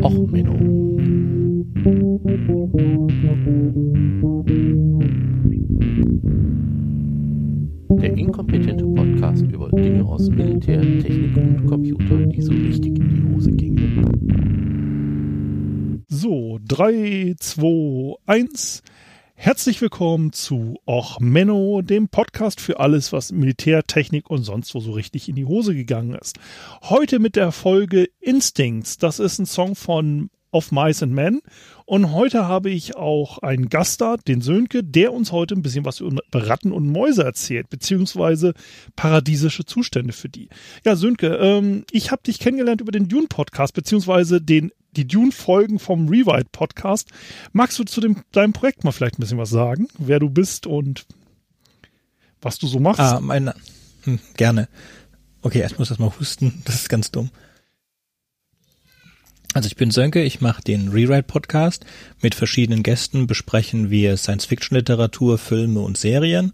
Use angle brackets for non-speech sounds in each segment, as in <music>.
Och, Menno. Der inkompetente Podcast über Dinge aus Militär, Technik und Computer, die so richtig in die Hose gingen. So, 3, 2, 1. Herzlich willkommen zu Och Menno, dem Podcast für alles, was Militär, Technik und sonst wo so richtig in die Hose gegangen ist. Heute mit der Folge Instincts. Das ist ein Song von Of Mice and Men. Und heute habe ich auch einen Gast da, den Sönke, der uns heute ein bisschen was über Ratten und Mäuse erzählt, beziehungsweise paradiesische Zustände für die. Ja, Sönke, ähm, ich habe dich kennengelernt über den Dune-Podcast, beziehungsweise den die Dune-Folgen vom Rewrite-Podcast. Magst du zu dem, deinem Projekt mal vielleicht ein bisschen was sagen? Wer du bist und was du so machst? Ah, mein, hm, gerne. Okay, erst muss ich mal husten. <laughs> Das ist ganz dumm. Also ich bin Sönke, ich mache den Rewrite-Podcast. Mit verschiedenen Gästen besprechen wir Science-Fiction-Literatur, Filme und Serien.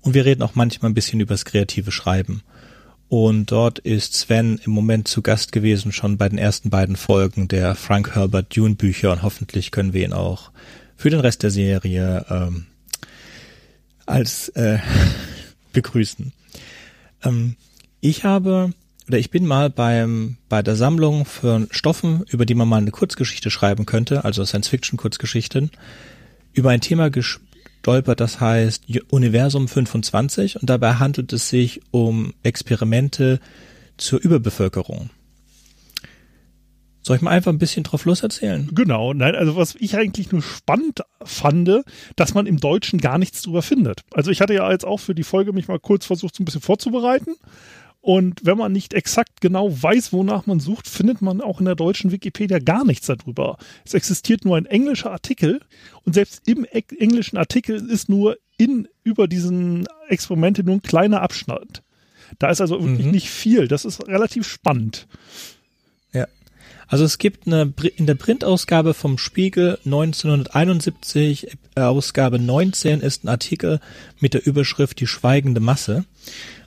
Und wir reden auch manchmal ein bisschen übers kreative Schreiben. Und dort ist Sven im Moment zu Gast gewesen, schon bei den ersten beiden Folgen der Frank Herbert Dune Bücher und hoffentlich können wir ihn auch für den Rest der Serie ähm, als äh, <laughs> begrüßen. Ähm, ich habe oder ich bin mal beim bei der Sammlung für Stoffen, über die man mal eine Kurzgeschichte schreiben könnte, also Science-Fiction-Kurzgeschichten, über ein Thema ges stolpert, das heißt Universum 25 und dabei handelt es sich um Experimente zur Überbevölkerung. Soll ich mal einfach ein bisschen drauf los erzählen? Genau, nein, also was ich eigentlich nur spannend fand, dass man im Deutschen gar nichts drüber findet. Also ich hatte ja jetzt auch für die Folge mich mal kurz versucht, so ein bisschen vorzubereiten und wenn man nicht exakt genau weiß, wonach man sucht, findet man auch in der deutschen Wikipedia gar nichts darüber. Es existiert nur ein englischer Artikel und selbst im englischen Artikel ist nur in über diesen Experimente nur ein kleiner Abschnitt. Da ist also wirklich mhm. nicht viel. Das ist relativ spannend. Ja. Also es gibt eine in der Printausgabe vom Spiegel 1971 äh, Ausgabe 19 ist ein Artikel mit der Überschrift Die schweigende Masse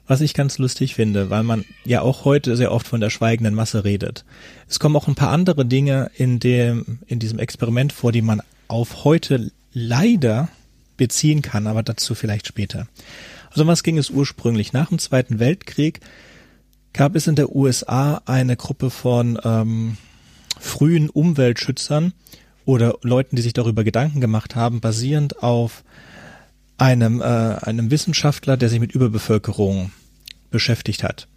was ich ganz lustig finde, weil man ja auch heute sehr oft von der schweigenden Masse redet. Es kommen auch ein paar andere Dinge in dem, in diesem Experiment vor, die man auf heute leider beziehen kann, aber dazu vielleicht später. Also was ging es ursprünglich? Nach dem Zweiten Weltkrieg gab es in der USA eine Gruppe von ähm, frühen Umweltschützern oder Leuten, die sich darüber Gedanken gemacht haben, basierend auf einem, äh, einem Wissenschaftler, der sich mit Überbevölkerung beschäftigt hat.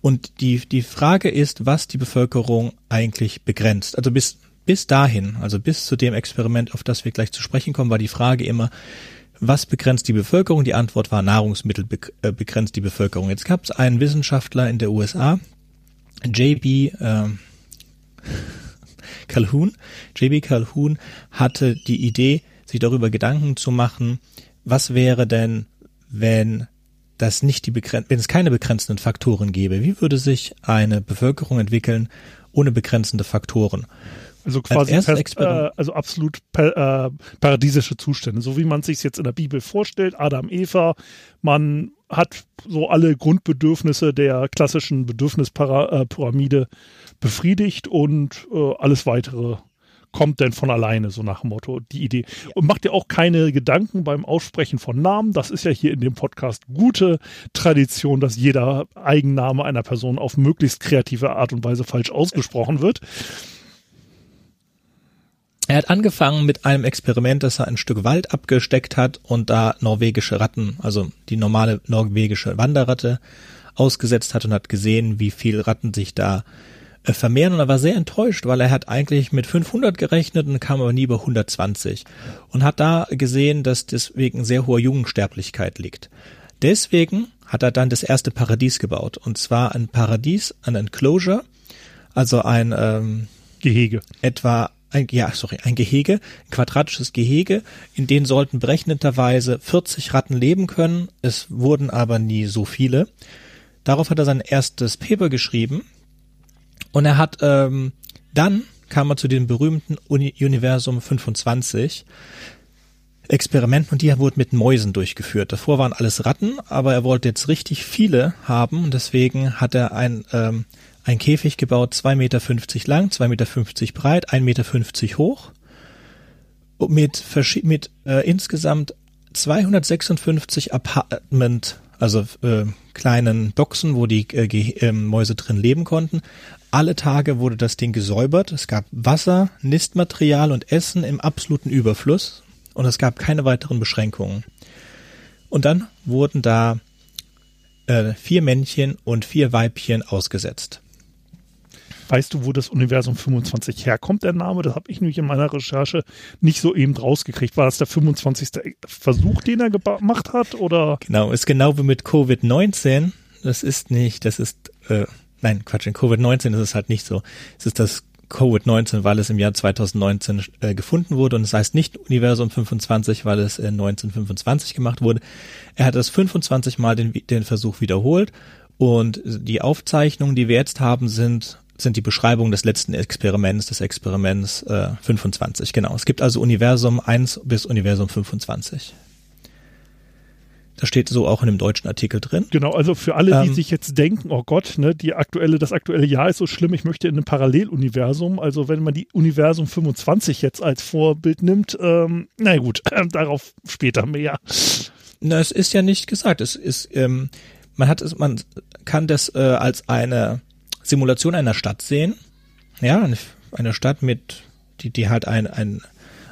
Und die, die Frage ist, was die Bevölkerung eigentlich begrenzt. Also bis, bis dahin, also bis zu dem Experiment, auf das wir gleich zu sprechen kommen, war die Frage immer, was begrenzt die Bevölkerung? Die Antwort war Nahrungsmittel äh, begrenzt die Bevölkerung. Jetzt gab es einen Wissenschaftler in der USA, JB äh, <laughs> Calhoun. JB Calhoun hatte die Idee, sich darüber Gedanken zu machen, was wäre denn, wenn das nicht die begren wenn es keine begrenzenden Faktoren gäbe, wie würde sich eine Bevölkerung entwickeln ohne begrenzende Faktoren? Also quasi fest, äh, also absolut äh, paradiesische Zustände, so wie man sich jetzt in der Bibel vorstellt, Adam, Eva, man hat so alle Grundbedürfnisse der klassischen Bedürfnispyramide befriedigt und äh, alles weitere kommt denn von alleine, so nach dem Motto, die Idee. Und macht dir auch keine Gedanken beim Aussprechen von Namen. Das ist ja hier in dem Podcast gute Tradition, dass jeder Eigenname einer Person auf möglichst kreative Art und Weise falsch ausgesprochen wird. Er hat angefangen mit einem Experiment, dass er ein Stück Wald abgesteckt hat und da norwegische Ratten, also die normale norwegische Wanderratte, ausgesetzt hat und hat gesehen, wie viel Ratten sich da vermehren und er war sehr enttäuscht, weil er hat eigentlich mit 500 gerechnet und kam aber nie über 120 und hat da gesehen, dass deswegen sehr hohe Jugendsterblichkeit liegt. Deswegen hat er dann das erste Paradies gebaut und zwar ein Paradies, ein Enclosure, also ein ähm, Gehege. Etwa ein, ja, sorry, ein Gehege, ein quadratisches Gehege, in dem sollten berechnenderweise 40 Ratten leben können. Es wurden aber nie so viele. Darauf hat er sein erstes Paper geschrieben, und er hat ähm, dann kam er zu dem berühmten Uni Universum 25 Experiment und die wurden mit Mäusen durchgeführt. Davor waren alles Ratten, aber er wollte jetzt richtig viele haben und deswegen hat er ein, ähm, ein Käfig gebaut, 2,50 Meter lang, 2,50 Meter breit, 1,50 Meter hoch. Mit, mit äh, insgesamt 256 Apartment, also äh, kleinen Boxen, wo die äh, äh, Mäuse drin leben konnten. Alle Tage wurde das Ding gesäubert. Es gab Wasser, Nistmaterial und Essen im absoluten Überfluss und es gab keine weiteren Beschränkungen. Und dann wurden da äh, vier Männchen und vier Weibchen ausgesetzt. Weißt du, wo das Universum 25 herkommt, der Name? Das habe ich nämlich in meiner Recherche nicht so eben rausgekriegt. War das der 25. Versuch, den er gemacht hat? Oder? Genau, ist genau wie mit Covid-19. Das ist nicht, das ist, äh, nein, Quatsch, in Covid-19 ist es halt nicht so. Es ist das Covid-19, weil es im Jahr 2019 äh, gefunden wurde und es heißt nicht Universum 25, weil es äh, 1925 gemacht wurde. Er hat das 25 Mal den, den Versuch wiederholt und die Aufzeichnungen, die wir jetzt haben, sind sind die Beschreibungen des letzten Experiments, des Experiments äh, 25. Genau. Es gibt also Universum 1 bis Universum 25. Das steht so auch in dem deutschen Artikel drin. Genau, also für alle, die ähm, sich jetzt denken, oh Gott, ne, die aktuelle, das aktuelle Jahr ist so schlimm, ich möchte in einem Paralleluniversum. Also wenn man die Universum 25 jetzt als Vorbild nimmt, ähm, na gut, äh, darauf später mehr. Na, es ist ja nicht gesagt. Es ist, ähm, man hat es, man kann das äh, als eine Simulation einer Stadt sehen. Ja, eine Stadt mit, die, die halt ein, ein,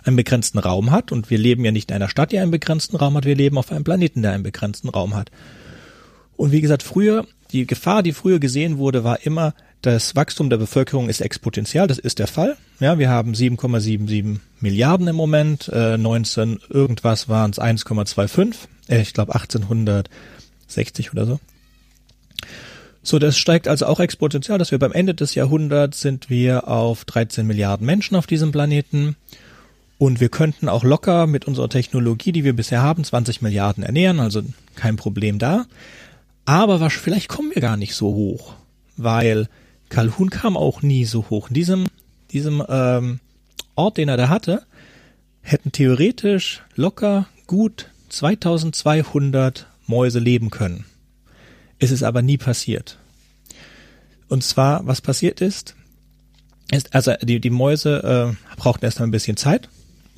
einen begrenzten Raum hat. Und wir leben ja nicht in einer Stadt, die einen begrenzten Raum hat. Wir leben auf einem Planeten, der einen begrenzten Raum hat. Und wie gesagt, früher, die Gefahr, die früher gesehen wurde, war immer, das Wachstum der Bevölkerung ist exponentiell. Das ist der Fall. Ja, wir haben 7,77 Milliarden im Moment. Äh, 19 irgendwas waren es 1,25. Äh, ich glaube 1860 oder so. So, das steigt also auch exponentiell, dass wir beim Ende des Jahrhunderts sind wir auf 13 Milliarden Menschen auf diesem Planeten. Und wir könnten auch locker mit unserer Technologie, die wir bisher haben, 20 Milliarden ernähren, also kein Problem da. Aber was, vielleicht kommen wir gar nicht so hoch, weil Calhoun kam auch nie so hoch. In diesem, diesem ähm, Ort, den er da hatte, hätten theoretisch locker gut 2200 Mäuse leben können. Es ist aber nie passiert. Und zwar, was passiert ist, ist also die, die Mäuse äh, brauchten erst mal ein bisschen Zeit,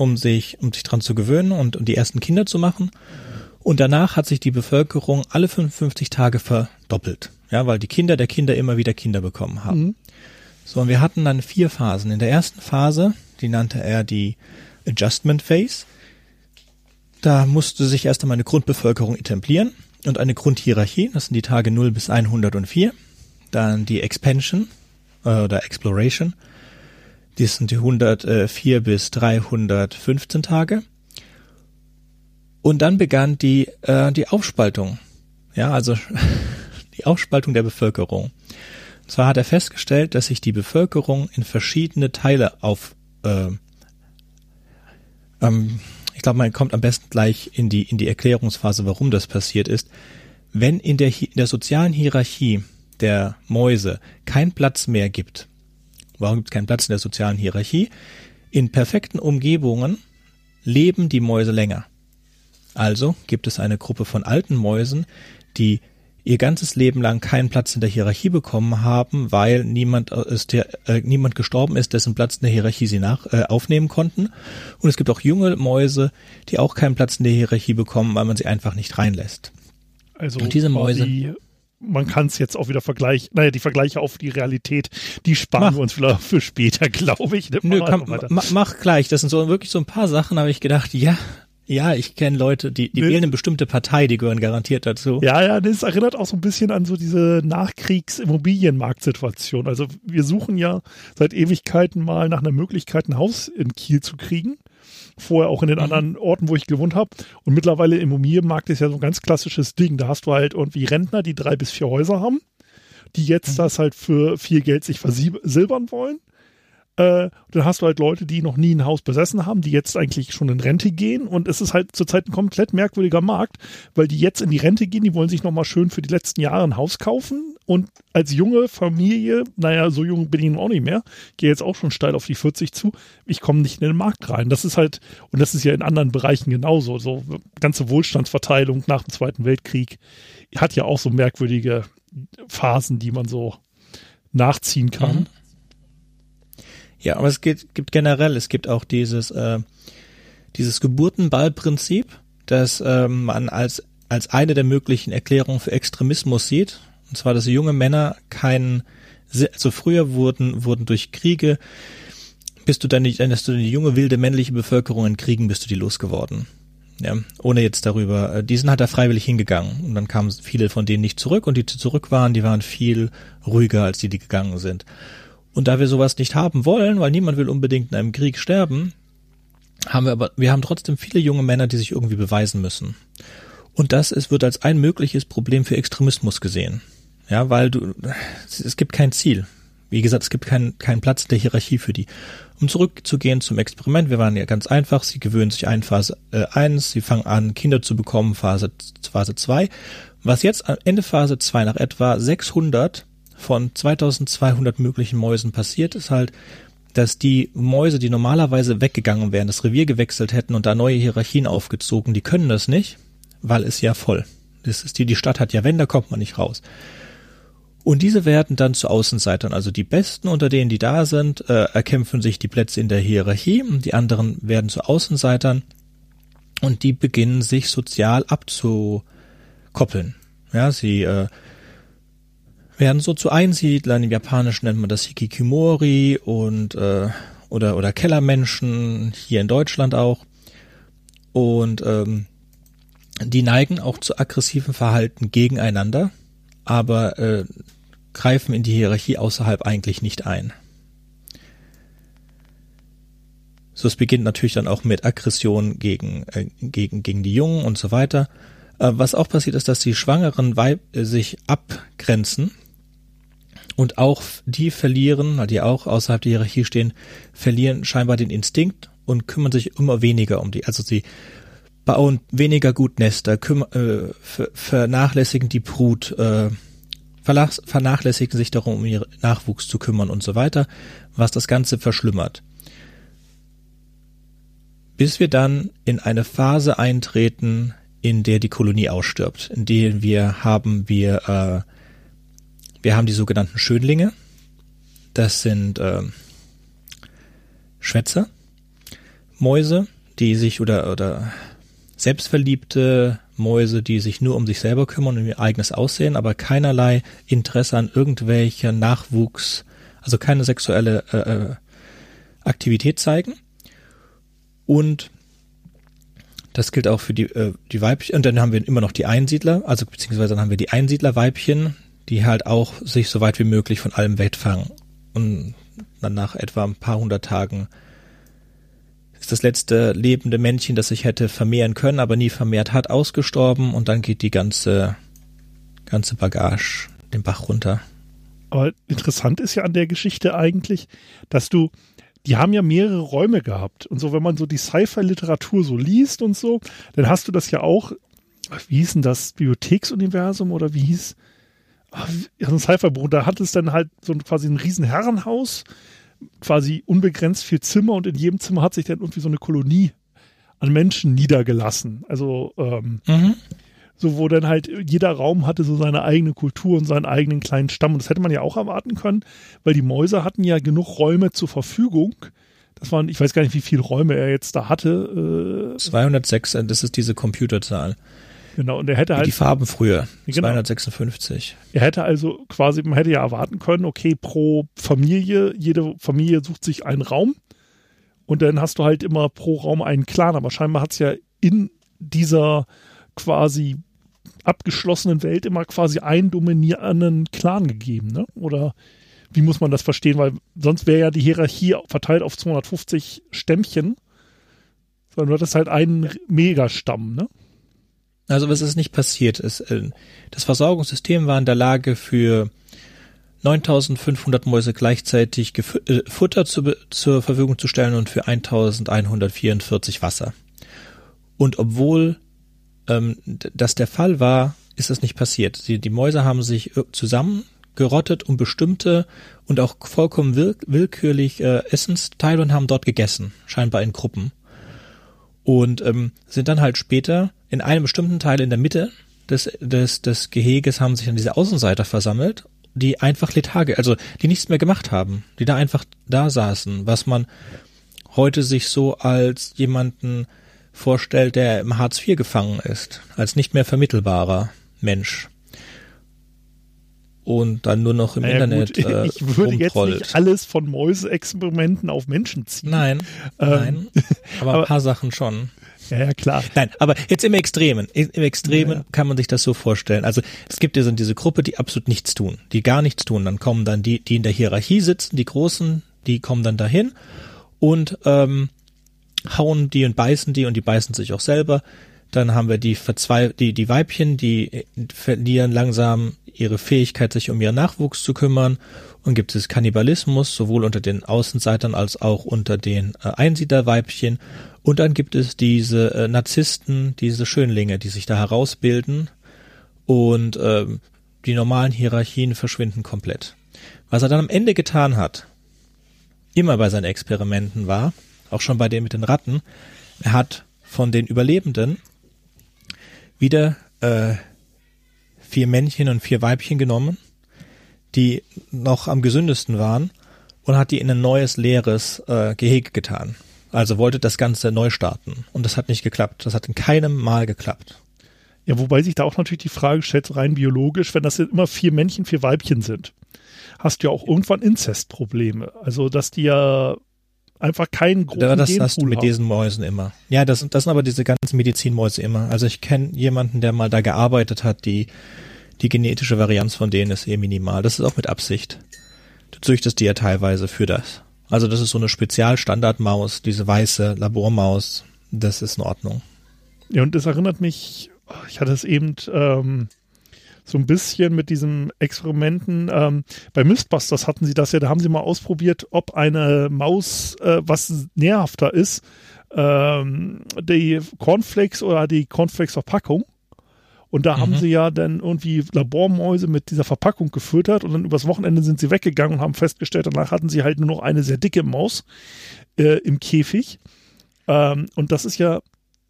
um sich, um sich dran zu gewöhnen und, um die ersten Kinder zu machen. Und danach hat sich die Bevölkerung alle 55 Tage verdoppelt. Ja, weil die Kinder der Kinder immer wieder Kinder bekommen haben. Mhm. So, und wir hatten dann vier Phasen. In der ersten Phase, die nannte er die Adjustment Phase, da musste sich erst einmal eine Grundbevölkerung etablieren und eine Grundhierarchie, das sind die Tage 0 bis 104. Dann die Expansion äh, oder Exploration, das sind die 104 bis 315 Tage. Und dann begann die, äh, die Aufspaltung. Ja, also <laughs> die Aufspaltung der Bevölkerung. Und zwar hat er festgestellt, dass sich die Bevölkerung in verschiedene Teile auf äh, ähm, ich glaube, man kommt am besten gleich in die, in die Erklärungsphase, warum das passiert ist. Wenn in der, in der sozialen Hierarchie der Mäuse kein Platz mehr gibt, warum gibt es keinen Platz in der sozialen Hierarchie? In perfekten Umgebungen leben die Mäuse länger. Also gibt es eine Gruppe von alten Mäusen, die ihr ganzes Leben lang keinen Platz in der Hierarchie bekommen haben, weil niemand ist der, äh, niemand gestorben ist, dessen Platz in der Hierarchie sie nach äh, aufnehmen konnten. Und es gibt auch junge Mäuse, die auch keinen Platz in der Hierarchie bekommen, weil man sie einfach nicht reinlässt. Also Und diese Mäuse man kann es jetzt auch wieder vergleichen, naja, die Vergleiche auf die Realität, die sparen mach. wir uns vielleicht für später, <laughs> glaube ich. Nö, kann, mach gleich. Das sind so wirklich so ein paar Sachen, habe ich gedacht, ja, ja, ich kenne Leute, die, die nee. wählen eine bestimmte Partei, die gehören garantiert dazu. Ja, ja, das erinnert auch so ein bisschen an so diese Nachkriegs-Immobilienmarktsituation. Also wir suchen ja seit Ewigkeiten mal nach einer Möglichkeit, ein Haus in Kiel zu kriegen. Vorher auch in den mhm. anderen Orten, wo ich gewohnt habe. Und mittlerweile im Immobilienmarkt ist ja so ein ganz klassisches Ding. Da hast du halt irgendwie Rentner, die drei bis vier Häuser haben, die jetzt mhm. das halt für viel Geld sich versilbern wollen äh, dann hast du halt Leute, die noch nie ein Haus besessen haben, die jetzt eigentlich schon in Rente gehen. Und es ist halt zurzeit ein komplett merkwürdiger Markt, weil die jetzt in die Rente gehen, die wollen sich nochmal schön für die letzten Jahre ein Haus kaufen. Und als junge Familie, naja, so jung bin ich nun auch nicht mehr, gehe jetzt auch schon steil auf die 40 zu, ich komme nicht in den Markt rein. Das ist halt, und das ist ja in anderen Bereichen genauso, so ganze Wohlstandsverteilung nach dem Zweiten Weltkrieg hat ja auch so merkwürdige Phasen, die man so nachziehen kann. Mhm. Ja, aber es gibt, gibt generell, es gibt auch dieses, äh, dieses Geburtenballprinzip, das ähm, man als, als eine der möglichen Erklärungen für Extremismus sieht. Und zwar, dass junge Männer keinen, also früher wurden, wurden durch Kriege, bist du dann nicht, dass du die junge, wilde männliche Bevölkerung in Kriegen bist du die losgeworden. Ja, ohne jetzt darüber, äh, die sind halt da freiwillig hingegangen und dann kamen viele von denen nicht zurück und die, die zurück waren, die waren viel ruhiger als die, die gegangen sind. Und da wir sowas nicht haben wollen, weil niemand will unbedingt in einem Krieg sterben, haben wir aber, wir haben trotzdem viele junge Männer, die sich irgendwie beweisen müssen. Und das ist, wird als ein mögliches Problem für Extremismus gesehen. Ja, weil du, es gibt kein Ziel. Wie gesagt, es gibt keinen keinen Platz in der Hierarchie für die. Um zurückzugehen zum Experiment, wir waren ja ganz einfach, sie gewöhnen sich ein Phase äh, 1, sie fangen an, Kinder zu bekommen, Phase, Phase 2. Was jetzt am Ende Phase 2 nach etwa 600 von 2200 möglichen Mäusen passiert, ist halt, dass die Mäuse, die normalerweise weggegangen wären, das Revier gewechselt hätten und da neue Hierarchien aufgezogen, die können das nicht, weil es ja voll. Das ist die, die Stadt hat ja Wände, kommt man nicht raus. Und diese werden dann zu Außenseitern, also die Besten unter denen, die da sind, äh, erkämpfen sich die Plätze in der Hierarchie, die anderen werden zu Außenseitern und die beginnen sich sozial abzukoppeln. Ja, sie äh, werden so zu Einsiedlern. Im Japanischen nennt man das Hikikimori und äh, oder oder Kellermenschen hier in Deutschland auch. Und ähm, die neigen auch zu aggressiven Verhalten gegeneinander aber äh, greifen in die Hierarchie außerhalb eigentlich nicht ein. So, es beginnt natürlich dann auch mit Aggression gegen, äh, gegen, gegen die Jungen und so weiter. Äh, was auch passiert ist, dass die schwangeren Weib äh, sich abgrenzen und auch die verlieren, die auch außerhalb der Hierarchie stehen, verlieren scheinbar den Instinkt und kümmern sich immer weniger um die. Also sie bauen weniger gut Nester, äh, vernachlässigen die Brut, äh, vernachlässigen sich darum, um ihren Nachwuchs zu kümmern und so weiter, was das Ganze verschlimmert. Bis wir dann in eine Phase eintreten, in der die Kolonie ausstirbt, in der wir haben wir äh, wir haben die sogenannten Schönlinge. Das sind äh, Schwätzer, Mäuse, die sich oder oder selbstverliebte Mäuse, die sich nur um sich selber kümmern und ihr eigenes Aussehen, aber keinerlei Interesse an irgendwelcher Nachwuchs, also keine sexuelle äh, äh, Aktivität zeigen. Und das gilt auch für die, äh, die Weibchen. Und dann haben wir immer noch die Einsiedler, also beziehungsweise dann haben wir die Einsiedlerweibchen, die halt auch sich so weit wie möglich von allem wegfangen und dann nach etwa ein paar hundert Tagen ist das letzte lebende Männchen, das sich hätte vermehren können, aber nie vermehrt hat, ausgestorben und dann geht die ganze, ganze Bagage den Bach runter. Aber interessant ist ja an der Geschichte eigentlich, dass du, die haben ja mehrere Räume gehabt. Und so, wenn man so die Sci-Fi-Literatur so liest und so, dann hast du das ja auch, wie hieß denn das, Bibliotheksuniversum oder wie hieß, ein Sci-Fi-Buch, da hat es dann halt so quasi ein riesen Herrenhaus quasi unbegrenzt viel Zimmer und in jedem Zimmer hat sich dann irgendwie so eine Kolonie an Menschen niedergelassen. Also ähm, mhm. so, wo dann halt jeder Raum hatte so seine eigene Kultur und seinen eigenen kleinen Stamm. Und das hätte man ja auch erwarten können, weil die Mäuse hatten ja genug Räume zur Verfügung. Das waren, ich weiß gar nicht, wie viele Räume er jetzt da hatte. Äh, 206, das ist diese Computerzahl. Genau, und er hätte halt. Die Farben früher. Genau. 256. Er hätte also quasi, man hätte ja erwarten können, okay, pro Familie, jede Familie sucht sich einen Raum. Und dann hast du halt immer pro Raum einen Clan. Aber scheinbar hat es ja in dieser quasi abgeschlossenen Welt immer quasi einen dominierenden Clan gegeben, ne? Oder wie muss man das verstehen? Weil sonst wäre ja die Hierarchie verteilt auf 250 Stämmchen. Sondern du hattest halt einen Megastamm, ne? Also was ist nicht passiert? äh, das Versorgungssystem war in der Lage für 9500 Mäuse gleichzeitig äh, Futter zu, zur Verfügung zu stellen und für 1144 Wasser. Und obwohl ähm, das der Fall war, ist das nicht passiert. Die, die Mäuse haben sich zusammengerottet um bestimmte und auch vollkommen will, willkürlich äh, Essensteile und haben dort gegessen, scheinbar in Gruppen. Und ähm, sind dann halt später in einem bestimmten Teil in der Mitte des, des, des Geheges haben sich dann diese Außenseiter versammelt die einfach Letharge, also die nichts mehr gemacht haben, die da einfach da saßen, was man heute sich so als jemanden vorstellt, der im Hartz IV gefangen ist, als nicht mehr vermittelbarer Mensch und dann nur noch im naja, Internet gut, <laughs> äh, Ich würde rumtrollt. jetzt nicht alles von Mäuseexperimenten auf Menschen ziehen. Nein, Ähm, nein, aber, <laughs> aber- ein paar Sachen schon. Ja, ja, klar. Nein, aber jetzt im Extremen. Im Extremen Ja. kann man sich das so vorstellen. Also es gibt ja so diese Gruppe, die absolut nichts tun, die gar nichts tun. Dann kommen dann die, die in der Hierarchie sitzen, die Großen, die kommen dann dahin und ähm, hauen die und beißen die und die beißen sich auch selber. Dann haben wir die Verzwei die, die Weibchen, die äh, verlieren langsam ihre Fähigkeit, sich um ihren Nachwuchs zu kümmern. Und gibt es Kannibalismus, sowohl unter den Außenseitern als auch unter den äh, Einsiedlerweibchen. Und dann gibt es diese äh, Narzissten, diese Schönlinge, die sich da herausbilden. Und ähm, die normalen Hierarchien verschwinden komplett. Was er dann am Ende getan hat, immer bei seinen Experimenten war, auch schon bei dem mit den Ratten, er hat von den Überlebenden wieder äh, vier Männchen und vier Weibchen genommen, die noch am gesündesten waren, und hat die in ein neues, leeres äh, Gehege getan. Also wollte das Ganze neu starten. Und das hat nicht geklappt. Das hat in keinem Mal geklappt. Ja, wobei sich da auch natürlich die Frage stellt, rein biologisch, wenn das jetzt immer vier Männchen, vier Weibchen sind, hast du ja auch irgendwann Inzestprobleme. Also, dass die ja einfach keinen großen Ja, das hast du mit haben. diesen Mäusen immer. Ja, das, das sind aber diese ganzen Medizinmäuse immer. Also ich kenne jemanden, der mal da gearbeitet hat, die, die genetische Varianz von denen ist eh minimal. Das ist auch mit Absicht. Du züchtest die ja teilweise für das. Also das ist so eine Spezialstandardmaus, diese weiße Labormaus. Das ist in Ordnung. Ja, und das erinnert mich, oh, ich hatte es eben ähm, so ein bisschen mit diesen Experimenten. Ähm, bei Mythbusters hatten sie das ja, da haben sie mal ausprobiert, ob eine Maus äh, was nährhafter ist, ähm, die Cornflakes oder die Cornflakes-Verpackung. Und da haben Mhm. sie ja dann irgendwie Labormäuse mit dieser Verpackung gefüttert und dann übers Wochenende sind sie weggegangen und haben festgestellt, danach hatten sie halt nur noch eine sehr dicke Maus äh, im Käfig. Ähm, und das ist ja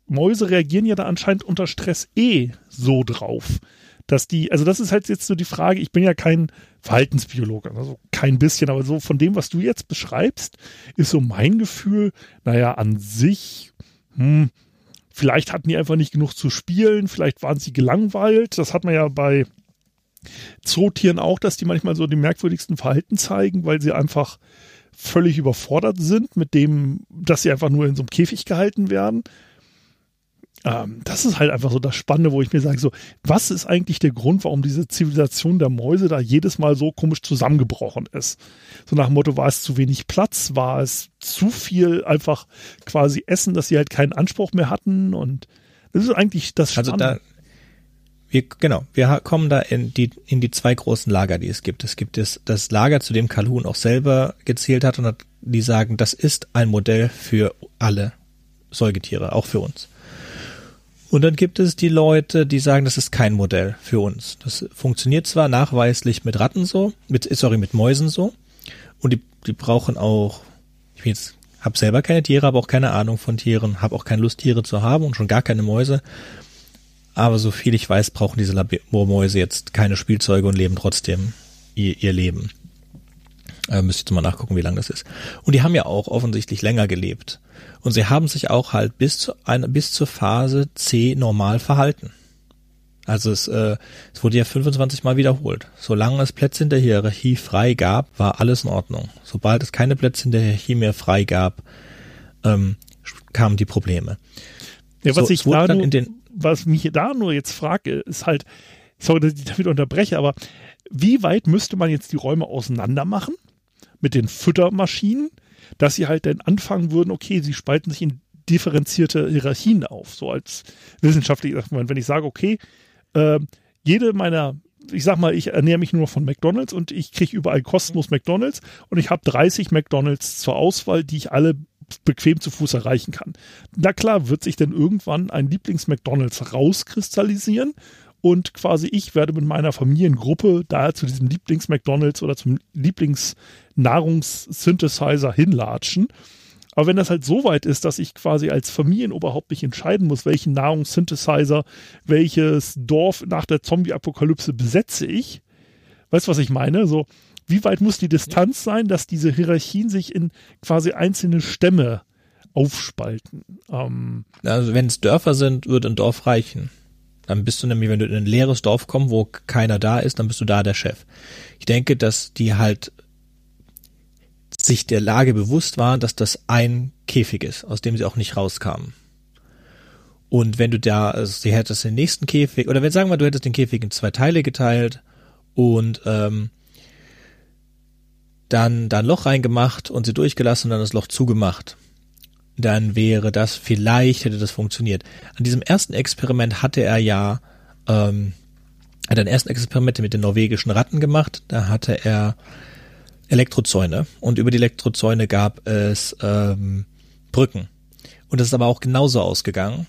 Mäuse reagieren ja da anscheinend unter Stress eh so drauf, dass die, also das ist halt jetzt so die Frage, ich bin ja kein Verhaltensbiologe, also kein bisschen, aber so von dem, was du jetzt beschreibst, ist so mein Gefühl, naja, an sich, hm, vielleicht hatten die einfach nicht genug zu spielen, vielleicht waren sie gelangweilt, das hat man ja bei Zootieren auch, dass die manchmal so die merkwürdigsten Verhalten zeigen, weil sie einfach völlig überfordert sind mit dem, dass sie einfach nur in so einem Käfig gehalten werden ähm, das ist halt einfach so das Spannende, wo ich mir sage, so, was ist eigentlich der Grund, warum diese Zivilisation der Mäuse da jedes Mal so komisch zusammengebrochen ist? So nach dem Motto, war es zu wenig Platz, war es zu viel einfach quasi Essen, dass sie halt keinen Anspruch mehr hatten und das ist eigentlich das Also Spannende. da, wir, genau, wir kommen da in die, in die zwei großen Lager, die es gibt. Es gibt das, das Lager, zu dem Calhoun auch selber gezählt hat und hat, die sagen, das ist ein Modell für alle Säugetiere, auch für uns. Und dann gibt es die Leute, die sagen, das ist kein Modell für uns. Das funktioniert zwar nachweislich mit Ratten so, mit, sorry, mit Mäusen so. Und die, die brauchen auch, ich bin jetzt, hab selber keine Tiere, habe auch keine Ahnung von Tieren, habe auch keine Lust, Tiere zu haben und schon gar keine Mäuse. Aber so viel ich weiß, brauchen diese Labormäuse jetzt keine Spielzeuge und leben trotzdem ihr, ihr Leben. Äh, müsst ihr mal nachgucken, wie lang das ist. Und die haben ja auch offensichtlich länger gelebt. Und sie haben sich auch halt bis zu einer, bis zur Phase C normal verhalten. Also es, äh, es wurde ja 25 Mal wiederholt. Solange es Plätze in der Hierarchie frei gab, war alles in Ordnung. Sobald es keine Plätze in der Hierarchie mehr frei gab, ähm, kamen die Probleme. ja, was so, ich da dann nur, in den was mich da nur jetzt frage, ist halt, sorry, dass ich damit unterbreche, aber wie weit müsste man jetzt die Räume auseinander machen mit den Füttermaschinen, dass sie halt dann anfangen würden, okay, sie spalten sich in differenzierte Hierarchien auf, so als wissenschaftlich, wenn ich sage, okay, äh, jede meiner, ich sag mal, ich ernähre mich nur von McDonalds und ich kriege überall kostenlos McDonalds und ich habe 30 McDonalds zur Auswahl, die ich alle bequem zu Fuß erreichen kann. Na klar, wird sich dann irgendwann ein Lieblings-McDonalds rauskristallisieren und quasi ich werde mit meiner Familiengruppe daher zu diesem Lieblings-McDonalds oder zum Lieblings-Nahrungssynthesizer hinlatschen. Aber wenn das halt so weit ist, dass ich quasi als Familienoberhaupt nicht entscheiden muss, welchen Nahrungssynthesizer, welches Dorf nach der Zombie-Apokalypse besetze ich, Weißt du, was ich meine? So, wie weit muss die Distanz sein, dass diese Hierarchien sich in quasi einzelne Stämme aufspalten? Ähm, Also wenn es Dörfer sind, würde ein Dorf reichen. Dann bist du nämlich, wenn du in ein leeres Dorf kommst, wo keiner da ist, dann bist du da der Chef. Ich denke, dass die halt sich der Lage bewusst waren, dass das ein Käfig ist, aus dem sie auch nicht rauskamen. Und wenn du da, also sie hättest den nächsten Käfig, oder wenn sagen wir, du hättest den Käfig in zwei Teile geteilt und ähm, dann da ein Loch reingemacht und sie durchgelassen und dann das Loch zugemacht, dann wäre das, vielleicht hätte das funktioniert. An diesem ersten Experiment hatte er ja, ähm, hat er ersten Experimente mit den norwegischen Ratten gemacht, da hatte er Elektrozäune und über die Elektrozäune gab es ähm, Brücken. Und das ist aber auch genauso ausgegangen.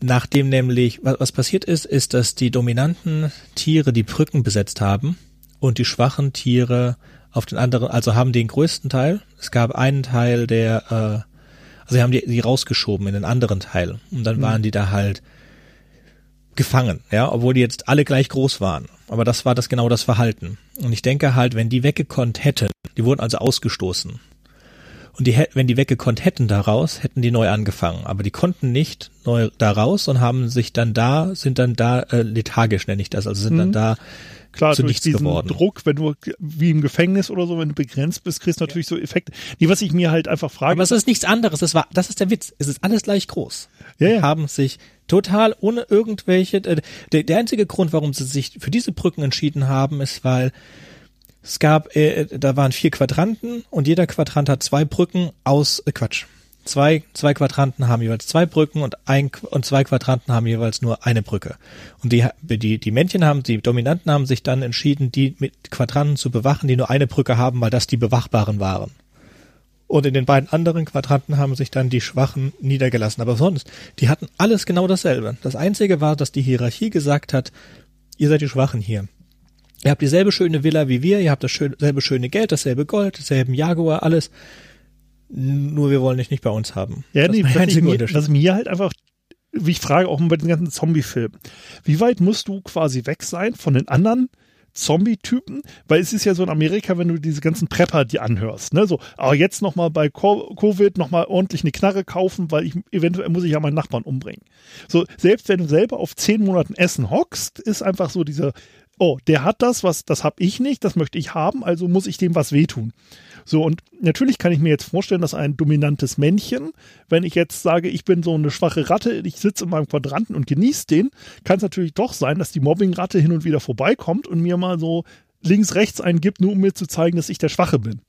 Nachdem nämlich, was, was passiert ist, ist, dass die dominanten Tiere die Brücken besetzt haben und die schwachen Tiere auf den anderen, also haben den größten Teil. Es gab einen Teil, der, äh, also sie haben die, die rausgeschoben in den anderen Teil. Und dann waren die da halt gefangen, ja, obwohl die jetzt alle gleich groß waren. Aber das war das genau das Verhalten. Und ich denke halt, wenn die weggekonnt hätten, die wurden also ausgestoßen. Und die, wenn die weggekonnt hätten daraus, hätten die neu angefangen. Aber die konnten nicht neu daraus und haben sich dann da, sind dann da äh, lethargisch, nenne ich das. Also sind dann da klar, zu durch nichts diesen geworden. Druck, wenn du wie im Gefängnis oder so, wenn du begrenzt bist, kriegst du natürlich so Effekte. Nee, was ich mir halt einfach frage, Aber es ist nichts anderes. Das war, das ist der Witz. Es ist alles gleich groß. Ja, Die ja. haben sich total ohne irgendwelche. Äh, der, der einzige Grund, warum sie sich für diese Brücken entschieden haben, ist, weil es gab, äh, da waren vier Quadranten und jeder Quadrant hat zwei Brücken aus äh, Quatsch. Zwei, zwei Quadranten haben jeweils zwei Brücken und ein und zwei Quadranten haben jeweils nur eine Brücke. Und die, die, die Männchen haben, die Dominanten haben sich dann entschieden, die mit Quadranten zu bewachen, die nur eine Brücke haben, weil das die bewachbaren waren. Und in den beiden anderen Quadranten haben sich dann die Schwachen niedergelassen. Aber sonst, die hatten alles genau dasselbe. Das Einzige war, dass die Hierarchie gesagt hat, ihr seid die Schwachen hier. Ihr habt dieselbe schöne Villa wie wir, ihr habt dasselbe schöne Geld, dasselbe Gold, dasselben Jaguar, alles. Nur wir wollen dich nicht bei uns haben. Ja, das nee, was, ich mir, was mir halt einfach, wie ich frage, auch bei den ganzen Zombie-Filmen, wie weit musst du quasi weg sein von den anderen Zombie-Typen? Weil es ist ja so in Amerika, wenn du diese ganzen Prepper dir anhörst, ne, so, aber jetzt nochmal bei Co- Covid nochmal ordentlich eine Knarre kaufen, weil ich, eventuell muss ich ja meinen Nachbarn umbringen. So, selbst wenn du selber auf zehn Monaten Essen hockst, ist einfach so dieser, oh, der hat das, was, das hab ich nicht, das möchte ich haben, also muss ich dem was wehtun. So, und natürlich kann ich mir jetzt vorstellen, dass ein dominantes Männchen, wenn ich jetzt sage, ich bin so eine schwache Ratte, ich sitze in meinem Quadranten und genieße den, kann es natürlich doch sein, dass die Mobbing-Ratte hin und wieder vorbeikommt und mir mal so links, rechts einen gibt, nur um mir zu zeigen, dass ich der Schwache bin.